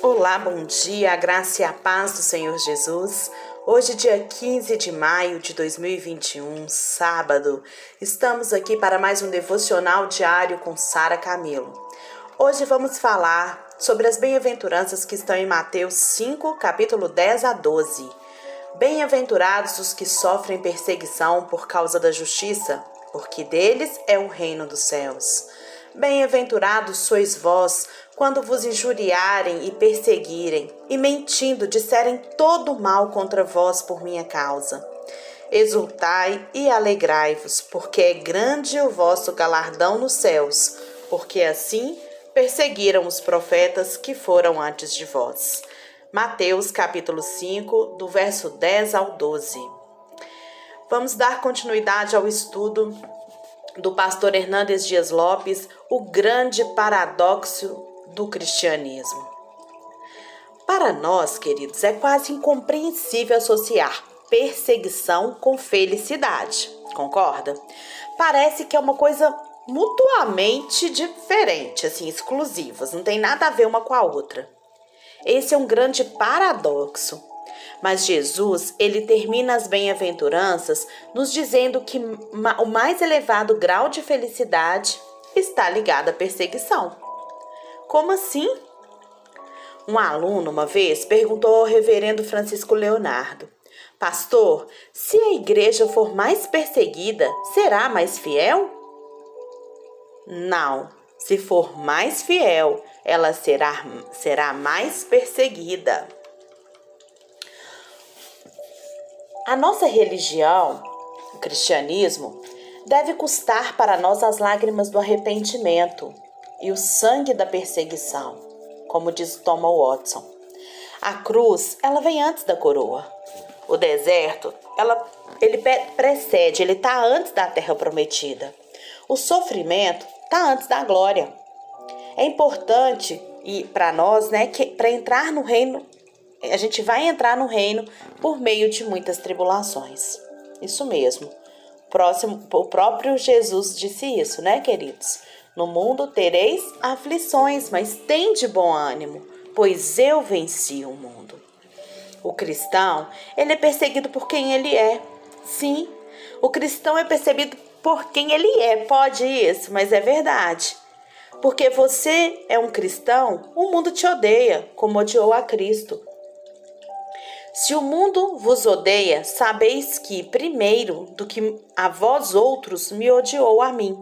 Olá, bom dia, a graça e a paz do Senhor Jesus. Hoje, dia 15 de maio de 2021, sábado, estamos aqui para mais um devocional diário com Sara Camilo. Hoje vamos falar sobre as bem-aventuranças que estão em Mateus 5, capítulo 10 a 12. Bem-aventurados os que sofrem perseguição por causa da justiça, porque deles é o reino dos céus. Bem-aventurados sois vós quando vos injuriarem e perseguirem, e mentindo disserem todo mal contra vós por minha causa. Exultai e alegrai-vos, porque é grande o vosso galardão nos céus, porque assim perseguiram os profetas que foram antes de vós. Mateus capítulo 5, do verso 10 ao 12. Vamos dar continuidade ao estudo do pastor Hernandes Dias Lopes, o grande paradoxo do cristianismo. Para nós, queridos, é quase incompreensível associar perseguição com felicidade, concorda? Parece que é uma coisa mutuamente diferente, assim, exclusivas, não tem nada a ver uma com a outra. Esse é um grande paradoxo. Mas Jesus, ele termina as bem-aventuranças nos dizendo que o mais elevado grau de felicidade está ligado à perseguição. Como assim? Um aluno, uma vez, perguntou ao reverendo Francisco Leonardo: Pastor, se a igreja for mais perseguida, será mais fiel? Não. Se for mais fiel, ela será, será mais perseguida. A nossa religião, o cristianismo, deve custar para nós as lágrimas do arrependimento, e o sangue da perseguição, como diz Thomas Watson. A cruz, ela vem antes da coroa. O deserto, ela, ele precede, ele está antes da terra prometida. O sofrimento está antes da glória. É importante e para nós, né, que para entrar no reino, a gente vai entrar no reino por meio de muitas tribulações. Isso mesmo. Próximo, o próprio Jesus disse isso, né, queridos? No mundo tereis aflições, mas tem de bom ânimo, pois eu venci o mundo. O cristão, ele é perseguido por quem ele é. Sim, o cristão é percebido por quem ele é. Pode isso, mas é verdade. Porque você é um cristão, o mundo te odeia, como odiou a Cristo. Se o mundo vos odeia, sabeis que, primeiro do que a vós outros, me odiou a mim.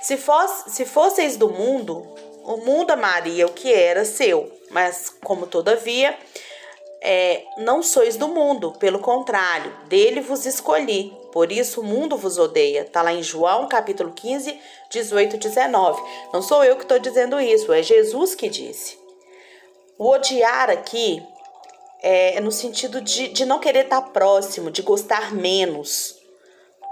Se, fosse, se fosseis do mundo, o mundo amaria o que era seu, mas como todavia é, não sois do mundo, pelo contrário, dele vos escolhi. Por isso o mundo vos odeia. Está lá em João capítulo 15, 18 e 19. Não sou eu que estou dizendo isso, é Jesus que disse. O odiar aqui é no sentido de, de não querer estar próximo, de gostar menos,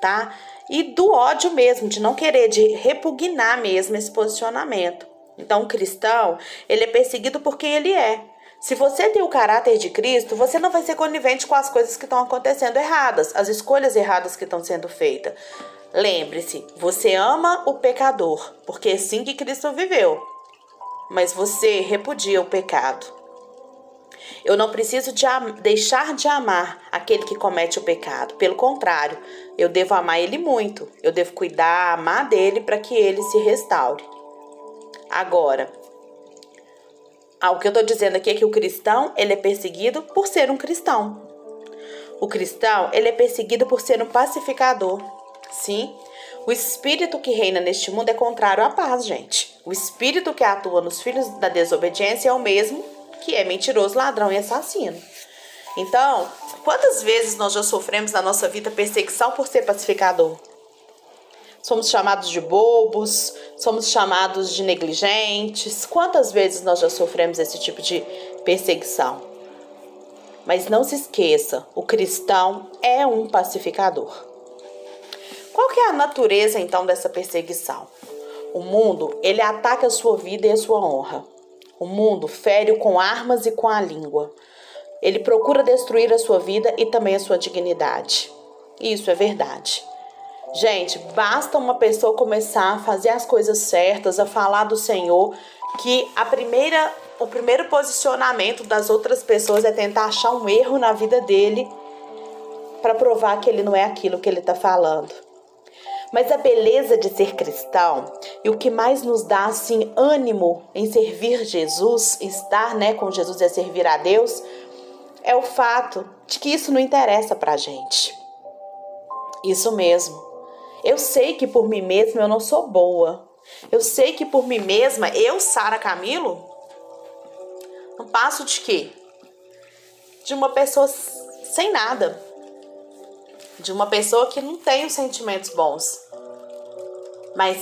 tá? e do ódio mesmo, de não querer, de repugnar mesmo esse posicionamento. Então, o cristão, ele é perseguido por quem ele é. Se você tem o caráter de Cristo, você não vai ser conivente com as coisas que estão acontecendo erradas, as escolhas erradas que estão sendo feitas. Lembre-se, você ama o pecador, porque é assim que Cristo viveu. Mas você repudia o pecado. Eu não preciso de deixar de amar aquele que comete o pecado. Pelo contrário, eu devo amar ele muito. Eu devo cuidar, amar dele para que ele se restaure. Agora, o que eu estou dizendo aqui é que o cristão ele é perseguido por ser um cristão. O cristão ele é perseguido por ser um pacificador. Sim, o espírito que reina neste mundo é contrário à paz, gente. O espírito que atua nos filhos da desobediência é o mesmo que é mentiroso, ladrão e assassino. Então, quantas vezes nós já sofremos na nossa vida perseguição por ser pacificador? Somos chamados de bobos, somos chamados de negligentes. Quantas vezes nós já sofremos esse tipo de perseguição? Mas não se esqueça, o cristão é um pacificador. Qual que é a natureza então dessa perseguição? O mundo, ele ataca a sua vida e a sua honra. O mundo fere com armas e com a língua. Ele procura destruir a sua vida e também a sua dignidade. Isso é verdade. Gente, basta uma pessoa começar a fazer as coisas certas, a falar do Senhor, que a primeira o primeiro posicionamento das outras pessoas é tentar achar um erro na vida dele para provar que ele não é aquilo que ele está falando. Mas a beleza de ser cristão e o que mais nos dá assim ânimo em servir Jesus, estar, né, com Jesus e servir a Deus, é o fato de que isso não interessa para a gente. Isso mesmo. Eu sei que por mim mesma eu não sou boa. Eu sei que por mim mesma, eu, Sara Camilo, não passo de quê? De uma pessoa sem nada. De uma pessoa que não tem os sentimentos bons. Mas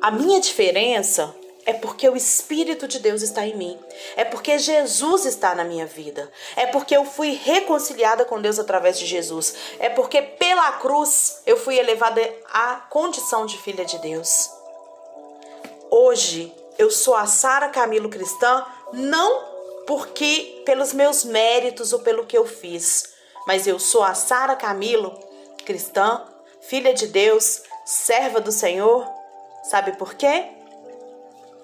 a minha diferença é porque o Espírito de Deus está em mim. É porque Jesus está na minha vida. É porque eu fui reconciliada com Deus através de Jesus. É porque pela cruz eu fui elevada à condição de filha de Deus. Hoje eu sou a Sara Camilo cristã, não porque pelos meus méritos ou pelo que eu fiz, mas eu sou a Sara Camilo cristã, filha de Deus, serva do Senhor. Sabe por quê?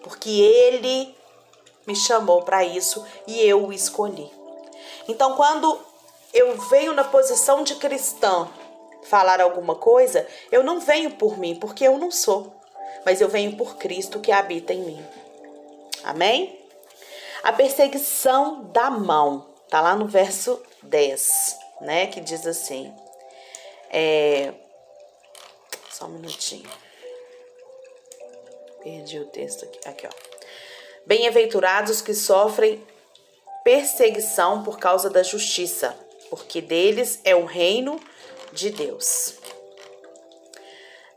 porque ele me chamou para isso e eu o escolhi. Então, quando eu venho na posição de cristã falar alguma coisa, eu não venho por mim, porque eu não sou, mas eu venho por Cristo que habita em mim. Amém? A perseguição da mão, tá lá no verso 10, né? Que diz assim: é... Só um minutinho. Perdi o texto aqui. Aqui, ó. Bem-aventurados que sofrem perseguição por causa da justiça, porque deles é o reino de Deus.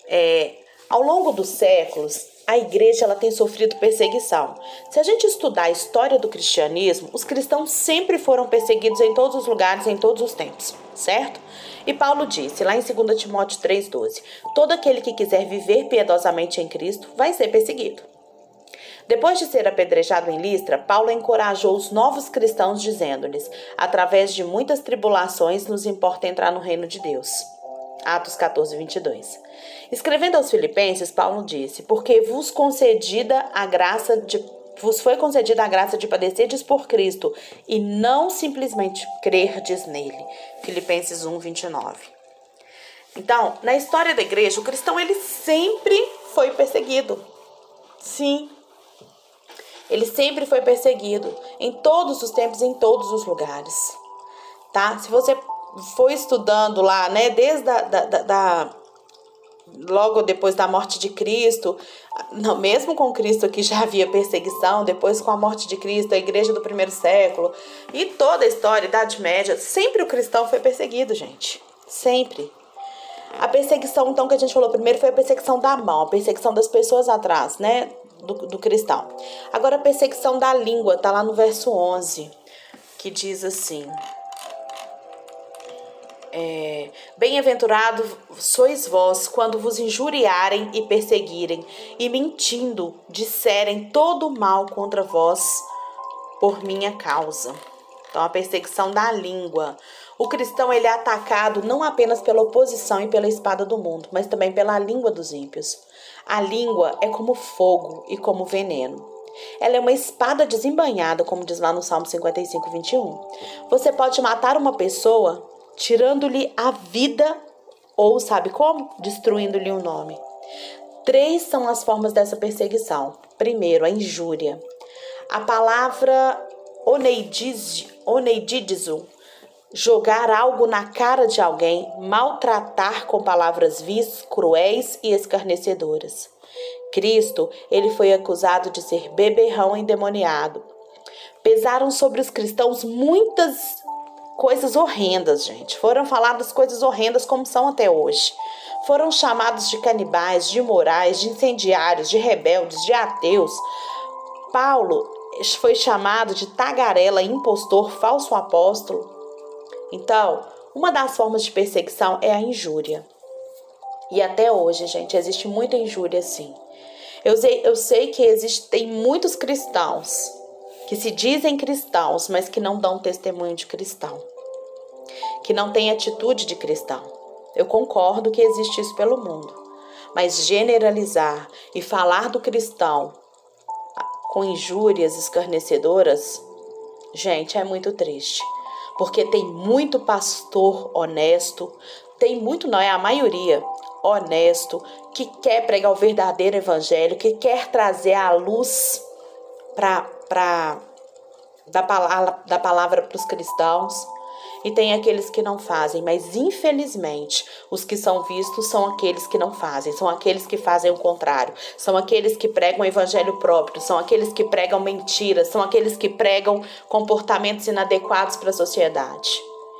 É, ao longo dos séculos, a igreja ela tem sofrido perseguição. Se a gente estudar a história do cristianismo, os cristãos sempre foram perseguidos em todos os lugares, em todos os tempos, certo? E Paulo disse, lá em 2 Timóteo 3,12: Todo aquele que quiser viver piedosamente em Cristo vai ser perseguido. Depois de ser apedrejado em Listra, Paulo encorajou os novos cristãos, dizendo-lhes: Através de muitas tribulações nos importa entrar no reino de Deus. Atos 14, 22. Escrevendo aos Filipenses, Paulo disse: Porque vos concedida a graça de vos foi concedida a graça de padecerdes por Cristo e não simplesmente crerdes nele. Filipenses 1, 29. Então, na história da igreja, o cristão ele sempre foi perseguido. Sim. Ele sempre foi perseguido em todos os tempos, em todos os lugares. Tá? Se você for estudando lá, né, desde da, da, da logo depois da morte de Cristo, não, mesmo com Cristo que já havia perseguição, depois com a morte de Cristo, a igreja do primeiro século e toda a história, Idade Média, sempre o cristão foi perseguido, gente. Sempre. A perseguição, então, que a gente falou primeiro foi a perseguição da mão, a perseguição das pessoas atrás, né? Do, do cristão. Agora, a perseguição da língua, tá lá no verso 11, que diz assim: é, Bem-aventurado sois vós quando vos injuriarem e perseguirem, e mentindo disserem todo mal contra vós por minha causa. Então, a perseguição da língua. O cristão ele é atacado não apenas pela oposição e pela espada do mundo, mas também pela língua dos ímpios. A língua é como fogo e como veneno. Ela é uma espada desembanhada, como diz lá no Salmo 55, 21. Você pode matar uma pessoa tirando-lhe a vida ou sabe como? Destruindo-lhe o nome. Três são as formas dessa perseguição. Primeiro, a injúria. A palavra oneidizo, jogar algo na cara de alguém, maltratar com palavras vis, cruéis e escarnecedoras. Cristo, ele foi acusado de ser beberrão endemoniado. Pesaram sobre os cristãos muitas coisas horrendas, gente. Foram faladas coisas horrendas como são até hoje. Foram chamados de canibais, de imorais, de incendiários, de rebeldes, de ateus. Paulo foi chamado de tagarela, impostor, falso apóstolo. Então, uma das formas de perseguição é a injúria. E até hoje, gente, existe muita injúria sim. Eu sei, eu sei que existem muitos cristãos que se dizem cristãos, mas que não dão testemunho de cristão, que não têm atitude de cristão. Eu concordo que existe isso pelo mundo, mas generalizar e falar do cristão com injúrias escarnecedoras, gente, é muito triste. Porque tem muito pastor honesto, tem muito, não é a maioria, honesto, que quer pregar o verdadeiro evangelho, que quer trazer a luz para da palavra, da palavra para os cristãos. E tem aqueles que não fazem, mas infelizmente os que são vistos são aqueles que não fazem, são aqueles que fazem o contrário, são aqueles que pregam o evangelho próprio, são aqueles que pregam mentiras, são aqueles que pregam comportamentos inadequados para a sociedade.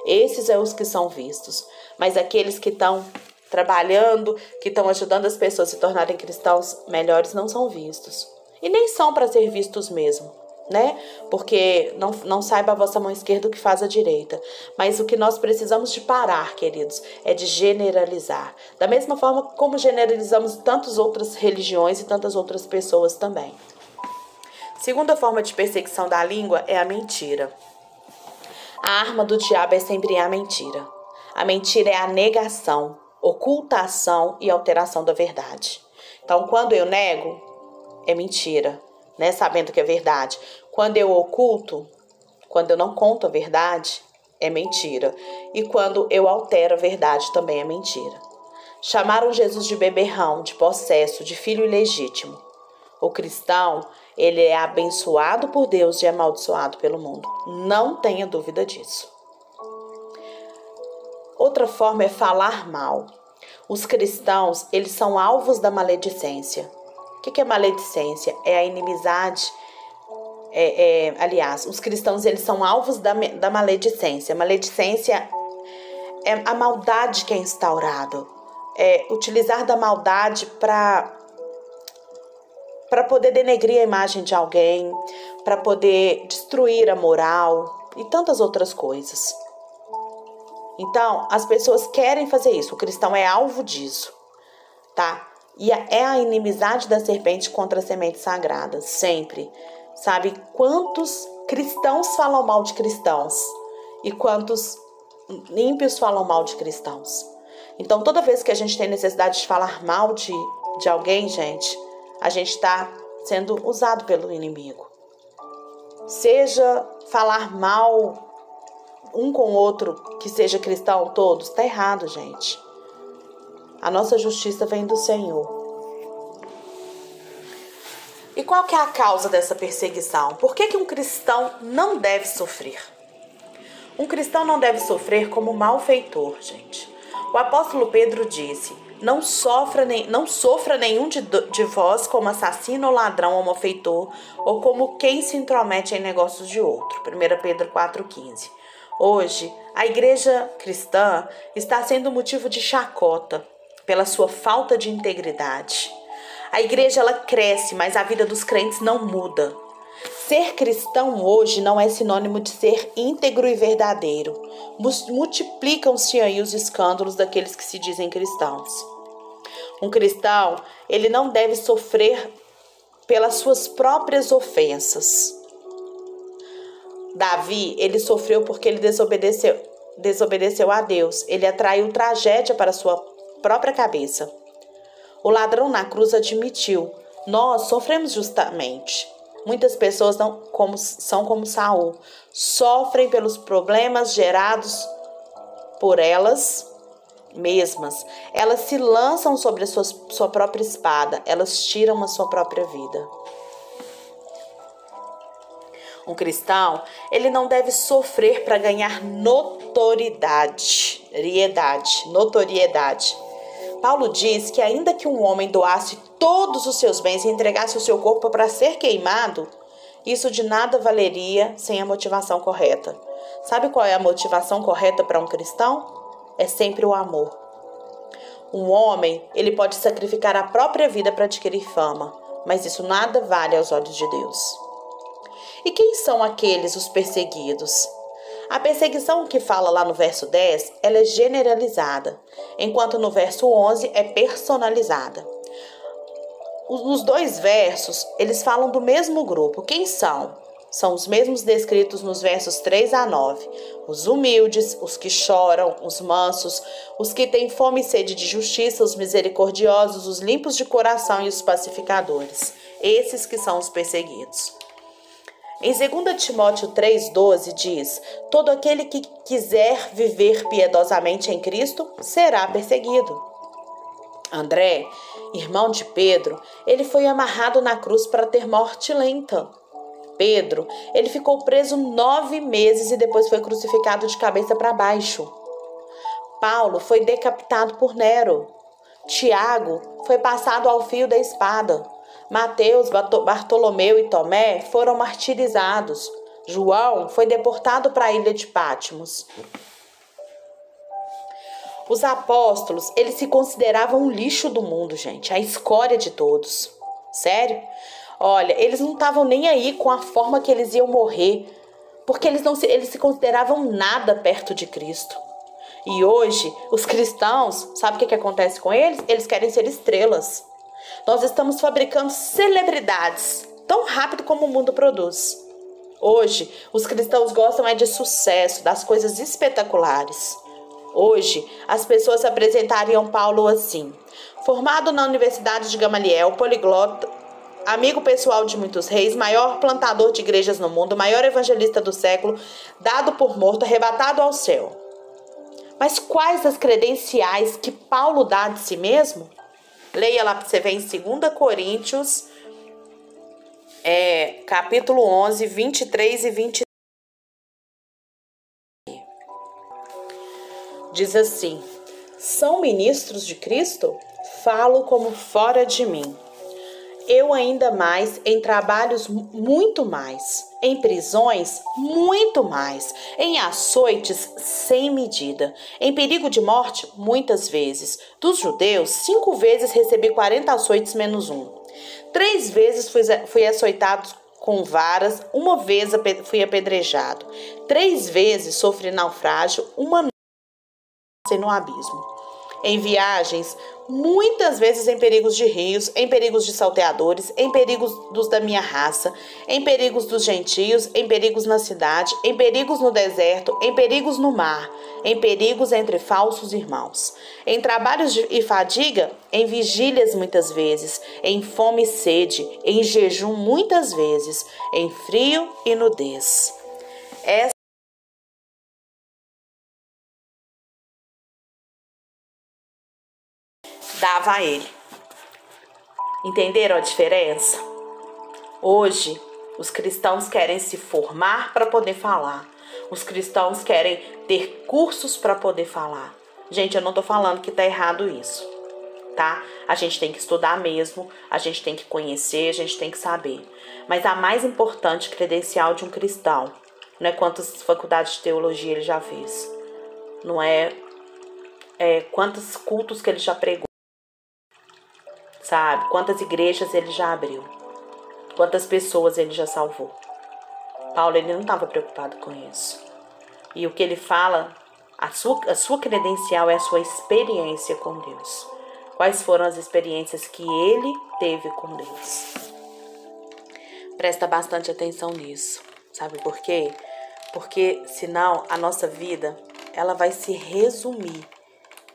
Esses são os que são vistos, mas aqueles que estão trabalhando, que estão ajudando as pessoas a se tornarem cristãos melhores não são vistos. E nem são para ser vistos mesmo né? Porque não, não saiba a vossa mão esquerda o que faz a direita. Mas o que nós precisamos de parar, queridos, é de generalizar. Da mesma forma como generalizamos tantas outras religiões e tantas outras pessoas também. Segunda forma de perseguição da língua é a mentira. A arma do diabo é sempre a mentira. A mentira é a negação, ocultação e alteração da verdade. Então, quando eu nego, é mentira né, sabendo que é verdade. Quando eu oculto, quando eu não conto a verdade, é mentira. E quando eu altero a verdade, também é mentira. Chamaram Jesus de beberrão, de possesso, de filho ilegítimo. O cristão, ele é abençoado por Deus e amaldiçoado pelo mundo. Não tenha dúvida disso. Outra forma é falar mal. Os cristãos, eles são alvos da maledicência. O que é maledicência? É a inimizade. É, é, aliás, os cristãos eles são alvos da, da maledicência. Maledicência é a maldade que é instaurada. É utilizar da maldade para para poder denegrir a imagem de alguém, para poder destruir a moral e tantas outras coisas. Então, as pessoas querem fazer isso. O cristão é alvo disso, tá? E é a inimizade da serpente contra a semente sagrada, sempre. Sabe quantos cristãos falam mal de cristãos e quantos ímpios falam mal de cristãos. Então, toda vez que a gente tem necessidade de falar mal de, de alguém, gente, a gente está sendo usado pelo inimigo. Seja falar mal um com o outro que seja cristão, todos, está errado, gente. A nossa justiça vem do Senhor. E qual que é a causa dessa perseguição? Por que, que um cristão não deve sofrer? Um cristão não deve sofrer como malfeitor, gente. O apóstolo Pedro disse: não sofra, nem, não sofra nenhum de, de vós como assassino ou ladrão ou malfeitor, ou como quem se intromete em negócios de outro. 1 Pedro 4,15. Hoje, a igreja cristã está sendo motivo de chacota pela sua falta de integridade. A igreja ela cresce, mas a vida dos crentes não muda. Ser cristão hoje não é sinônimo de ser íntegro e verdadeiro. Multiplicam-se aí os escândalos daqueles que se dizem cristãos. Um cristão, ele não deve sofrer pelas suas próprias ofensas. Davi, ele sofreu porque ele desobedeceu, desobedeceu a Deus. Ele atraiu tragédia para sua própria cabeça. O ladrão na cruz admitiu: Nós sofremos justamente. Muitas pessoas não, como, são como Saul, sofrem pelos problemas gerados por elas mesmas. Elas se lançam sobre a sua, sua própria espada, elas tiram a sua própria vida. Um cristão, ele não deve sofrer para ganhar notoriedade, notoriedade. Paulo diz que, ainda que um homem doasse todos os seus bens e entregasse o seu corpo para ser queimado, isso de nada valeria sem a motivação correta. Sabe qual é a motivação correta para um cristão? É sempre o amor. Um homem, ele pode sacrificar a própria vida para adquirir fama, mas isso nada vale aos olhos de Deus. E quem são aqueles os perseguidos? A perseguição que fala lá no verso 10, ela é generalizada, enquanto no verso 11 é personalizada. Os dois versos, eles falam do mesmo grupo. Quem são? são os mesmos descritos nos versos 3 a 9. Os humildes, os que choram, os mansos, os que têm fome e sede de justiça, os misericordiosos, os limpos de coração e os pacificadores. Esses que são os perseguidos. Em 2 Timóteo 3,12 diz: Todo aquele que quiser viver piedosamente em Cristo será perseguido. André, irmão de Pedro, ele foi amarrado na cruz para ter morte lenta. Pedro, ele ficou preso nove meses e depois foi crucificado de cabeça para baixo. Paulo foi decapitado por Nero. Tiago foi passado ao fio da espada. Mateus, Bartolomeu e Tomé foram martirizados. João foi deportado para a ilha de Pátimos. Os apóstolos, eles se consideravam um lixo do mundo, gente, a escória de todos. Sério? Olha, eles não estavam nem aí com a forma que eles iam morrer, porque eles não se, eles se consideravam nada perto de Cristo. E hoje, os cristãos, sabe o que, que acontece com eles? Eles querem ser estrelas. Nós estamos fabricando celebridades tão rápido como o mundo produz. Hoje, os cristãos gostam é de sucesso, das coisas espetaculares. Hoje, as pessoas apresentariam Paulo assim: formado na Universidade de Gamaliel, poliglota, amigo pessoal de muitos reis, maior plantador de igrejas no mundo, maior evangelista do século, dado por morto, arrebatado ao céu. Mas quais as credenciais que Paulo dá de si mesmo? Leia lá para você ver em 2 Coríntios, é, capítulo 11, 23 e 23. Diz assim: São ministros de Cristo? Falo como fora de mim eu ainda mais, em trabalhos muito mais, em prisões muito mais, em açoites sem medida, em perigo de morte muitas vezes. Dos judeus, cinco vezes recebi 40 açoites menos um. Três vezes fui, fui açoitado com varas, uma vez fui apedrejado. Três vezes sofri naufrágio, uma noite no abismo em viagens, muitas vezes em perigos de rios, em perigos de salteadores, em perigos dos da minha raça, em perigos dos gentios, em perigos na cidade, em perigos no deserto, em perigos no mar, em perigos entre falsos irmãos, em trabalhos e fadiga, em vigílias muitas vezes, em fome e sede, em jejum muitas vezes, em frio e nudez. Essa dava a ele. Entenderam a diferença? Hoje, os cristãos querem se formar para poder falar. Os cristãos querem ter cursos para poder falar. Gente, eu não estou falando que está errado isso, tá? A gente tem que estudar mesmo, a gente tem que conhecer, a gente tem que saber. Mas a mais importante credencial de um cristão não é quantas faculdades de teologia ele já fez, não é, é quantos cultos que ele já pregou sabe? Quantas igrejas ele já abriu, quantas pessoas ele já salvou. Paulo ele não estava preocupado com isso. E o que ele fala, a sua, a sua credencial é a sua experiência com Deus. Quais foram as experiências que ele teve com Deus? Presta bastante atenção nisso. Sabe por quê? Porque senão a nossa vida ela vai se resumir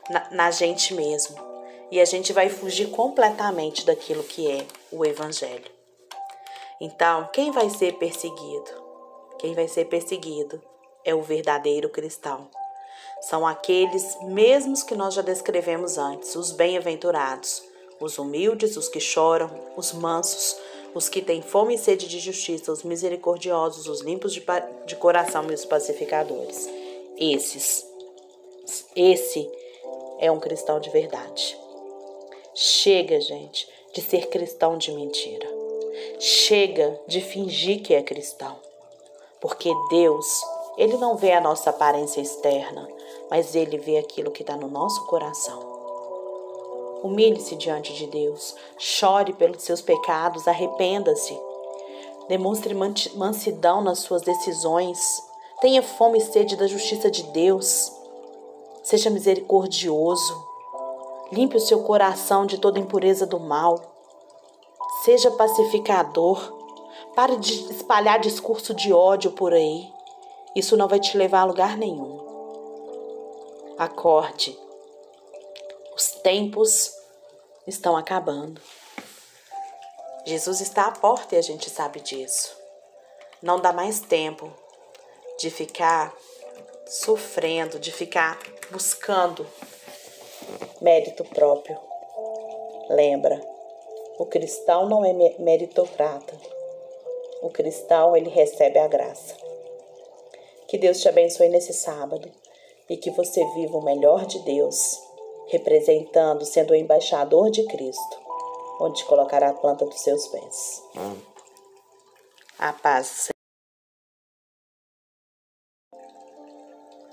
na, na gente mesmo e a gente vai fugir completamente daquilo que é o Evangelho. Então, quem vai ser perseguido? Quem vai ser perseguido é o verdadeiro cristão. São aqueles mesmos que nós já descrevemos antes, os bem-aventurados, os humildes, os que choram, os mansos, os que têm fome e sede de justiça, os misericordiosos, os limpos de, de coração e os pacificadores. Esses, esse é um cristão de verdade. Chega, gente, de ser cristão de mentira. Chega de fingir que é cristão. Porque Deus, Ele não vê a nossa aparência externa, mas Ele vê aquilo que está no nosso coração. Humilhe-se diante de Deus, chore pelos seus pecados, arrependa-se. Demonstre mansidão nas suas decisões. Tenha fome e sede da justiça de Deus. Seja misericordioso. Limpe o seu coração de toda impureza do mal. Seja pacificador. Pare de espalhar discurso de ódio por aí. Isso não vai te levar a lugar nenhum. Acorde. Os tempos estão acabando. Jesus está à porta e a gente sabe disso. Não dá mais tempo de ficar sofrendo, de ficar buscando mérito próprio. Lembra, o cristão não é meritocrata. O cristão, ele recebe a graça. Que Deus te abençoe nesse sábado e que você viva o melhor de Deus, representando, sendo o embaixador de Cristo, onde colocará a planta dos seus pés. A paz,